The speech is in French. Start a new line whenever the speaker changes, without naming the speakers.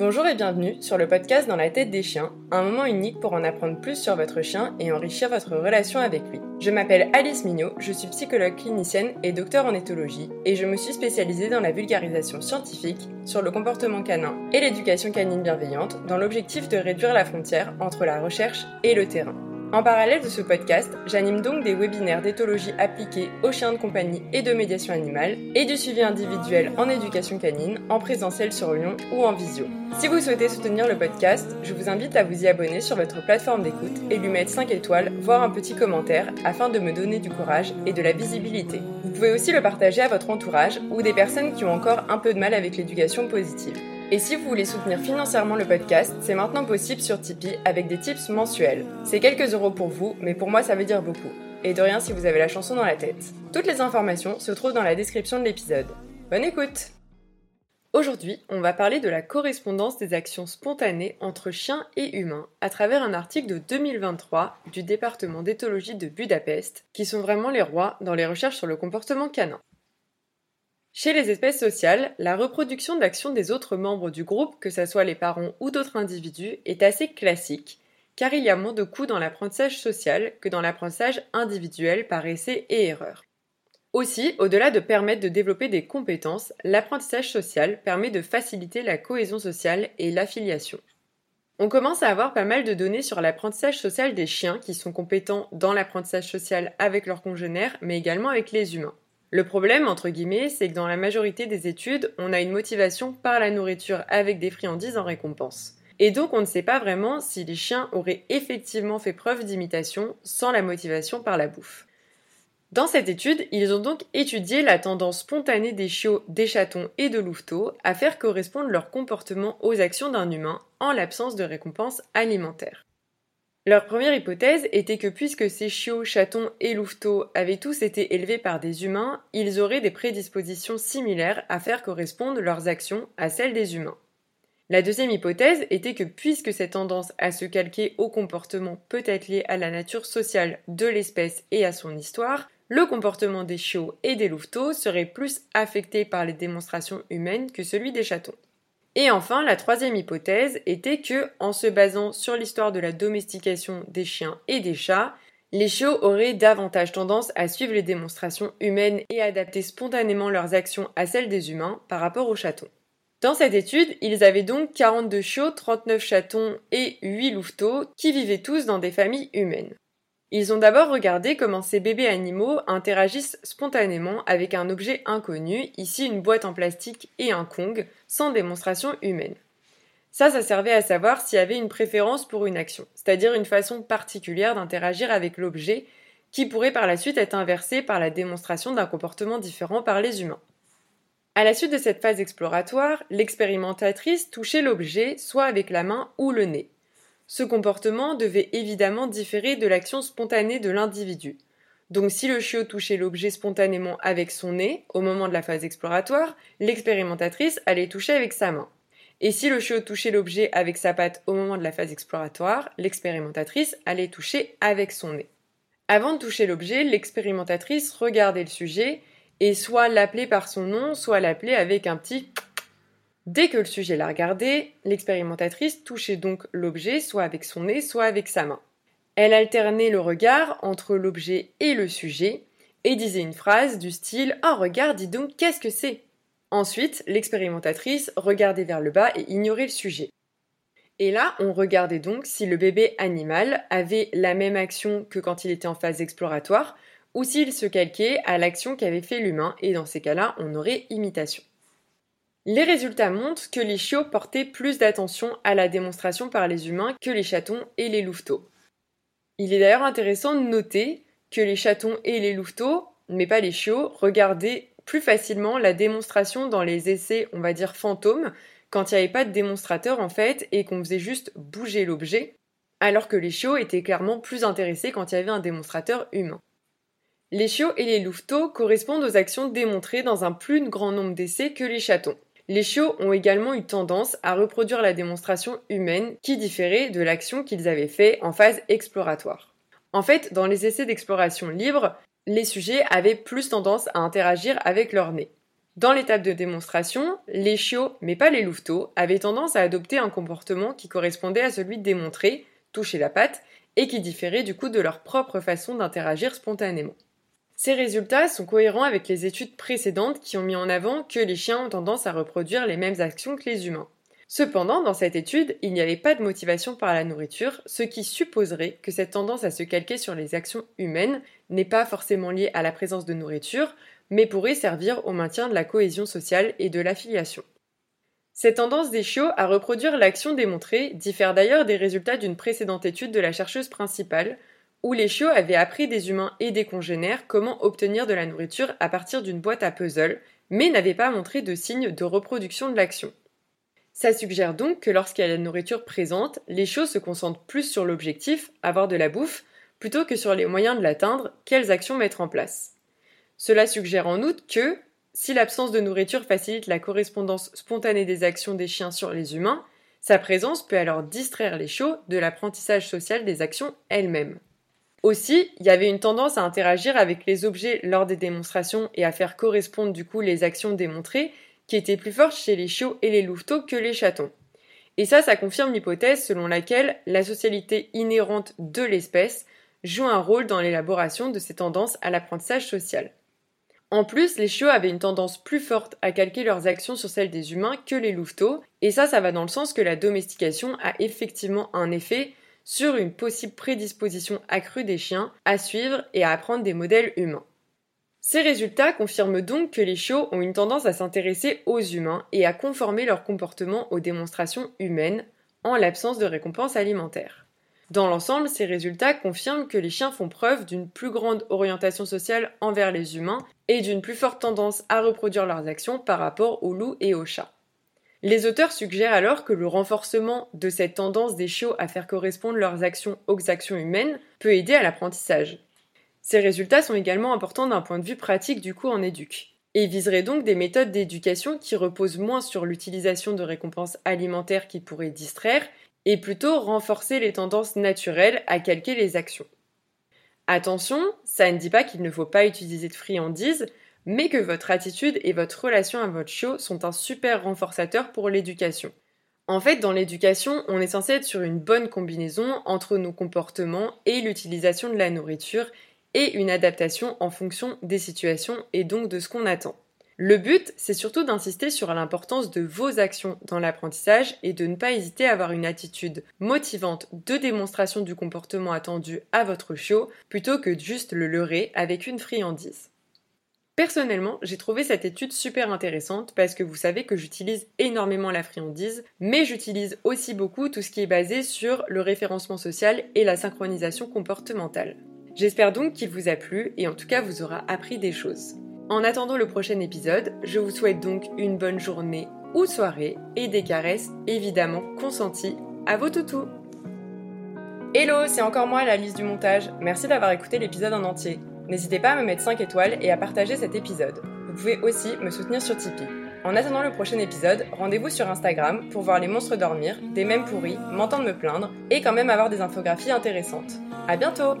Bonjour et bienvenue sur le podcast Dans la tête des chiens, un moment unique pour en apprendre plus sur votre chien et enrichir votre relation avec lui. Je m'appelle Alice Mignot, je suis psychologue clinicienne et docteur en éthologie et je me suis spécialisée dans la vulgarisation scientifique sur le comportement canin et l'éducation canine bienveillante dans l'objectif de réduire la frontière entre la recherche et le terrain. En parallèle de ce podcast, j'anime donc des webinaires d'éthologie appliquée aux chiens de compagnie et de médiation animale et du suivi individuel en éducation canine, en présentiel sur Lyon ou en visio. Si vous souhaitez soutenir le podcast, je vous invite à vous y abonner sur votre plateforme d'écoute et lui mettre 5 étoiles, voire un petit commentaire afin de me donner du courage et de la visibilité. Vous pouvez aussi le partager à votre entourage ou des personnes qui ont encore un peu de mal avec l'éducation positive. Et si vous voulez soutenir financièrement le podcast, c'est maintenant possible sur Tipeee avec des tips mensuels. C'est quelques euros pour vous, mais pour moi ça veut dire beaucoup. Et de rien si vous avez la chanson dans la tête. Toutes les informations se trouvent dans la description de l'épisode. Bonne écoute Aujourd'hui, on va parler de la correspondance des actions spontanées entre chiens et humains à travers un article de 2023 du département d'éthologie de Budapest, qui sont vraiment les rois dans les recherches sur le comportement canin. Chez les espèces sociales, la reproduction d'actions des autres membres du groupe, que ce soit les parents ou d'autres individus, est assez classique, car il y a moins de coûts dans l'apprentissage social que dans l'apprentissage individuel par essai et erreur. Aussi, au-delà de permettre de développer des compétences, l'apprentissage social permet de faciliter la cohésion sociale et l'affiliation. On commence à avoir pas mal de données sur l'apprentissage social des chiens qui sont compétents dans l'apprentissage social avec leurs congénères, mais également avec les humains. Le problème, entre guillemets, c'est que dans la majorité des études, on a une motivation par la nourriture avec des friandises en récompense. Et donc on ne sait pas vraiment si les chiens auraient effectivement fait preuve d'imitation sans la motivation par la bouffe. Dans cette étude, ils ont donc étudié la tendance spontanée des chiots, des chatons et de louveteaux à faire correspondre leur comportement aux actions d'un humain en l'absence de récompense alimentaire. Leur première hypothèse était que puisque ces chiots, chatons et louveteaux avaient tous été élevés par des humains, ils auraient des prédispositions similaires à faire correspondre leurs actions à celles des humains. La deuxième hypothèse était que puisque cette tendance à se calquer au comportement peut être liée à la nature sociale de l'espèce et à son histoire, le comportement des chiots et des louveteaux serait plus affecté par les démonstrations humaines que celui des chatons. Et enfin, la troisième hypothèse était que, en se basant sur l'histoire de la domestication des chiens et des chats, les chiots auraient davantage tendance à suivre les démonstrations humaines et adapter spontanément leurs actions à celles des humains par rapport aux chatons. Dans cette étude, ils avaient donc 42 chiots, 39 chatons et 8 louveteaux qui vivaient tous dans des familles humaines. Ils ont d'abord regardé comment ces bébés animaux interagissent spontanément avec un objet inconnu, ici une boîte en plastique et un Kong, sans démonstration humaine. Ça, ça servait à savoir s'il y avait une préférence pour une action, c'est-à-dire une façon particulière d'interagir avec l'objet qui pourrait par la suite être inversée par la démonstration d'un comportement différent par les humains. À la suite de cette phase exploratoire, l'expérimentatrice touchait l'objet soit avec la main ou le nez. Ce comportement devait évidemment différer de l'action spontanée de l'individu. Donc si le chiot touchait l'objet spontanément avec son nez, au moment de la phase exploratoire, l'expérimentatrice allait toucher avec sa main. Et si le chiot touchait l'objet avec sa patte au moment de la phase exploratoire, l'expérimentatrice allait toucher avec son nez. Avant de toucher l'objet, l'expérimentatrice regardait le sujet et soit l'appelait par son nom, soit l'appelait avec un petit Dès que le sujet l'a regardé, l'expérimentatrice touchait donc l'objet soit avec son nez, soit avec sa main. Elle alternait le regard entre l'objet et le sujet et disait une phrase du style Ah, regarde, dis donc, qu'est-ce que c'est? Ensuite, l'expérimentatrice regardait vers le bas et ignorait le sujet. Et là, on regardait donc si le bébé animal avait la même action que quand il était en phase exploratoire, ou s'il se calquait à l'action qu'avait fait l'humain, et dans ces cas-là, on aurait imitation. Les résultats montrent que les chiots portaient plus d'attention à la démonstration par les humains que les chatons et les louveteaux. Il est d'ailleurs intéressant de noter que les chatons et les louveteaux, mais pas les chiots, regardaient plus facilement la démonstration dans les essais, on va dire fantômes, quand il n'y avait pas de démonstrateur en fait et qu'on faisait juste bouger l'objet, alors que les chiots étaient clairement plus intéressés quand il y avait un démonstrateur humain. Les chiots et les louveteaux correspondent aux actions démontrées dans un plus grand nombre d'essais que les chatons. Les chiots ont également eu tendance à reproduire la démonstration humaine qui différait de l'action qu'ils avaient fait en phase exploratoire. En fait, dans les essais d'exploration libre, les sujets avaient plus tendance à interagir avec leur nez. Dans l'étape de démonstration, les chiots, mais pas les louveteaux, avaient tendance à adopter un comportement qui correspondait à celui de démontrer, toucher la patte, et qui différait du coup de leur propre façon d'interagir spontanément. Ces résultats sont cohérents avec les études précédentes qui ont mis en avant que les chiens ont tendance à reproduire les mêmes actions que les humains. Cependant, dans cette étude, il n'y avait pas de motivation par la nourriture, ce qui supposerait que cette tendance à se calquer sur les actions humaines n'est pas forcément liée à la présence de nourriture, mais pourrait servir au maintien de la cohésion sociale et de l'affiliation. Cette tendance des chiots à reproduire l'action démontrée diffère d'ailleurs des résultats d'une précédente étude de la chercheuse principale, où les chiots avaient appris des humains et des congénères comment obtenir de la nourriture à partir d'une boîte à puzzle, mais n'avaient pas montré de signes de reproduction de l'action. Ça suggère donc que lorsqu'il y a la nourriture présente, les chiots se concentrent plus sur l'objectif, avoir de la bouffe, plutôt que sur les moyens de l'atteindre, quelles actions mettre en place. Cela suggère en outre que, si l'absence de nourriture facilite la correspondance spontanée des actions des chiens sur les humains, sa présence peut alors distraire les chiots de l'apprentissage social des actions elles-mêmes. Aussi, il y avait une tendance à interagir avec les objets lors des démonstrations et à faire correspondre du coup les actions démontrées qui étaient plus fortes chez les chiots et les louveteaux que les chatons. Et ça, ça confirme l'hypothèse selon laquelle la socialité inhérente de l'espèce joue un rôle dans l'élaboration de ces tendances à l'apprentissage social. En plus, les chiots avaient une tendance plus forte à calquer leurs actions sur celles des humains que les louveteaux, et ça, ça va dans le sens que la domestication a effectivement un effet sur une possible prédisposition accrue des chiens à suivre et à apprendre des modèles humains. Ces résultats confirment donc que les chiots ont une tendance à s'intéresser aux humains et à conformer leur comportement aux démonstrations humaines en l'absence de récompenses alimentaires. Dans l'ensemble, ces résultats confirment que les chiens font preuve d'une plus grande orientation sociale envers les humains et d'une plus forte tendance à reproduire leurs actions par rapport aux loups et aux chats. Les auteurs suggèrent alors que le renforcement de cette tendance des chiots à faire correspondre leurs actions aux actions humaines peut aider à l'apprentissage. Ces résultats sont également importants d'un point de vue pratique du coup en éduc et viseraient donc des méthodes d'éducation qui reposent moins sur l'utilisation de récompenses alimentaires qui pourraient distraire et plutôt renforcer les tendances naturelles à calquer les actions. Attention, ça ne dit pas qu'il ne faut pas utiliser de friandises, mais que votre attitude et votre relation à votre chiot sont un super renforçateur pour l'éducation. En fait, dans l'éducation, on est censé être sur une bonne combinaison entre nos comportements et l'utilisation de la nourriture et une adaptation en fonction des situations et donc de ce qu'on attend. Le but, c'est surtout d'insister sur l'importance de vos actions dans l'apprentissage et de ne pas hésiter à avoir une attitude motivante de démonstration du comportement attendu à votre chiot plutôt que juste le leurrer avec une friandise. Personnellement, j'ai trouvé cette étude super intéressante parce que vous savez que j'utilise énormément la friandise, mais j'utilise aussi beaucoup tout ce qui est basé sur le référencement social et la synchronisation comportementale. J'espère donc qu'il vous a plu et en tout cas vous aura appris des choses. En attendant le prochain épisode, je vous souhaite donc une bonne journée ou soirée et des caresses évidemment consenties à vos toutous. Hello, c'est encore moi la liste du montage. Merci d'avoir écouté l'épisode en entier. N'hésitez pas à me mettre 5 étoiles et à partager cet épisode. Vous pouvez aussi me soutenir sur Tipeee. En attendant le prochain épisode, rendez-vous sur Instagram pour voir les monstres dormir, des mèmes pourris, m'entendre me plaindre et quand même avoir des infographies intéressantes. À bientôt!